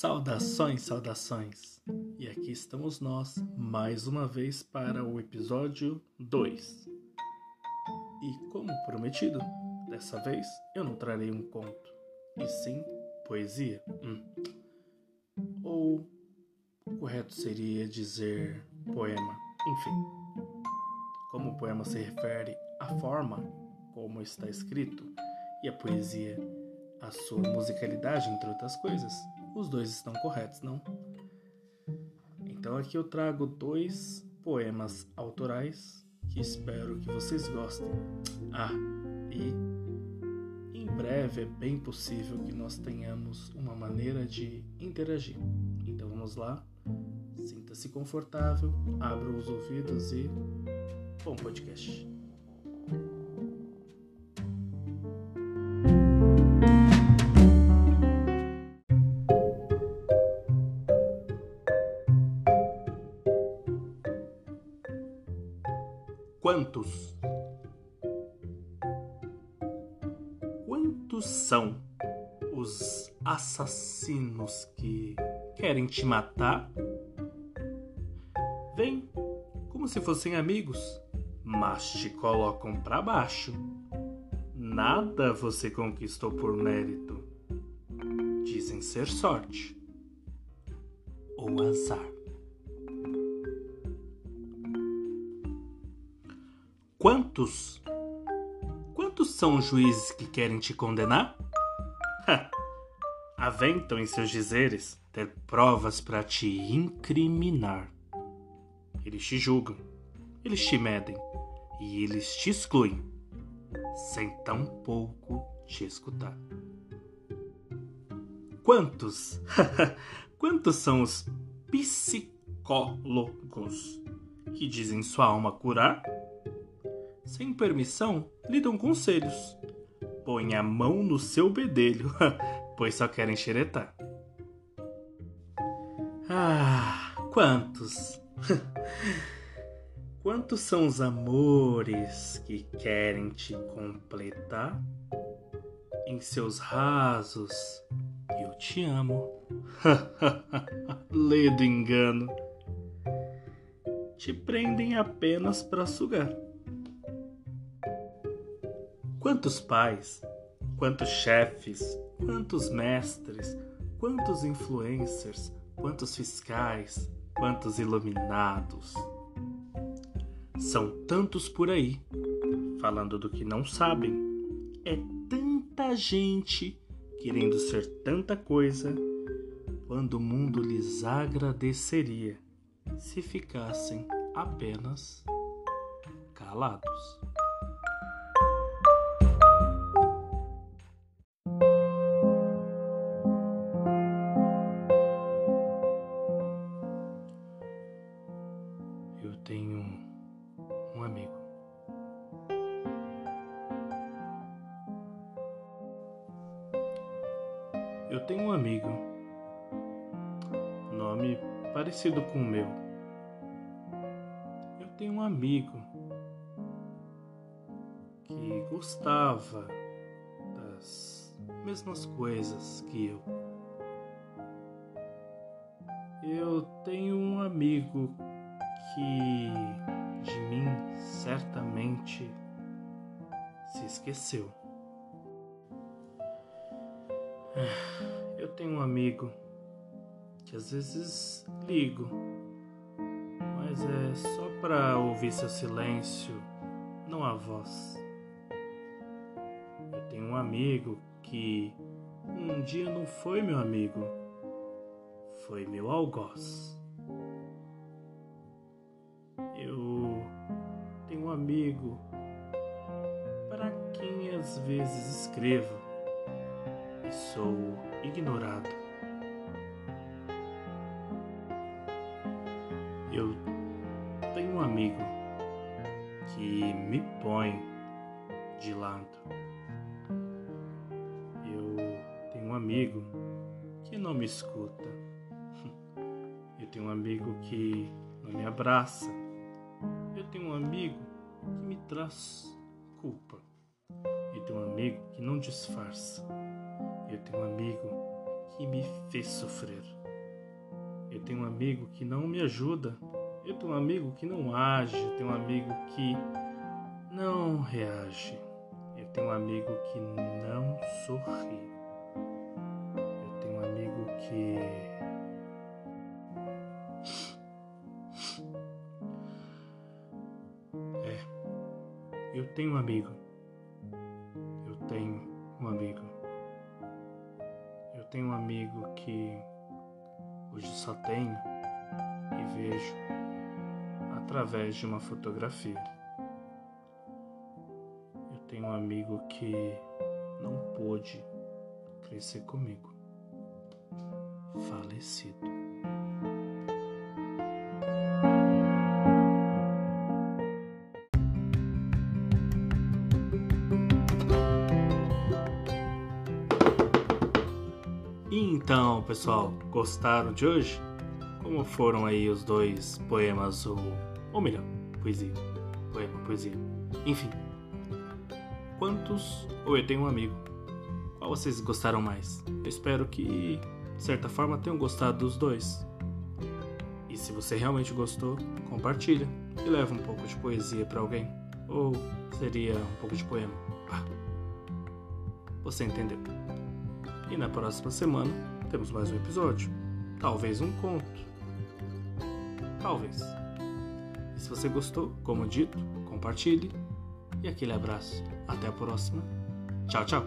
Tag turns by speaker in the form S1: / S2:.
S1: Saudações, saudações! E aqui estamos nós, mais uma vez, para o episódio 2. E como prometido, dessa vez eu não trarei um conto, e sim poesia. Hum. Ou o correto seria dizer poema. Enfim, como o poema se refere à forma como está escrito e a poesia à sua musicalidade, entre outras coisas, os dois estão corretos, não? Então aqui eu trago dois poemas autorais que espero que vocês gostem. Ah, e em breve é bem possível que nós tenhamos uma maneira de interagir. Então vamos lá, sinta-se confortável, abra os ouvidos e bom podcast. Quantos? Quantos são os assassinos que querem te matar? Vem como se fossem amigos, mas te colocam para baixo. Nada você conquistou por mérito. Dizem ser sorte ou azar. Quantos? Quantos são os juízes que querem te condenar? Aventam em seus dizeres ter provas para te incriminar. Eles te julgam, eles te medem e eles te excluem, sem tão pouco te escutar. Quantos? Quantos são os psicólogos que dizem sua alma curar? Sem permissão, lhe dão conselhos. Põe a mão no seu bedelho, pois só querem xeretar. Ah, quantos! Quantos são os amores que querem te completar? Em seus rasos, eu te amo. Lê do engano. Te prendem apenas para sugar. Quantos pais, quantos chefes, quantos mestres, quantos influencers, quantos fiscais, quantos iluminados. São tantos por aí, falando do que não sabem. É tanta gente querendo ser tanta coisa, quando o mundo lhes agradeceria se ficassem apenas calados. Tenho um amigo, nome parecido com o meu. Eu tenho um amigo que gostava das mesmas coisas que eu. Eu tenho um amigo que de mim certamente se esqueceu. Tenho um amigo que às vezes ligo, mas é só para ouvir seu silêncio, não a voz. Eu tenho um amigo que um dia não foi meu amigo, foi meu algoz. Eu tenho um amigo para quem às vezes escrevo e sou ignorado. Eu tenho um amigo que me põe de lado. Eu tenho um amigo que não me escuta. Eu tenho um amigo que não me abraça. Eu tenho um amigo que me traz culpa. Eu tenho um amigo que não disfarça. Eu tenho um amigo que me fez sofrer. Eu tenho um amigo que não me ajuda. Eu tenho um amigo que não age. Eu tenho um amigo que não reage. Eu tenho um amigo que não sorri. Eu tenho um amigo que. É. Eu tenho um amigo. Eu tenho um amigo. Tenho um amigo que hoje só tenho e vejo através de uma fotografia. Eu tenho um amigo que não pôde crescer comigo, falecido. Então, pessoal, gostaram de hoje? Como foram aí os dois poemas, ou, ou melhor, poesia, poema, poesia, enfim. Quantos ou eu tenho um amigo? Qual vocês gostaram mais? Eu espero que, de certa forma, tenham gostado dos dois. E se você realmente gostou, compartilha e leva um pouco de poesia para alguém. Ou seria um pouco de poema. Você entendeu. E na próxima semana temos mais um episódio. Talvez um conto. Talvez. E se você gostou, como dito, compartilhe. E aquele abraço. Até a próxima. Tchau, tchau.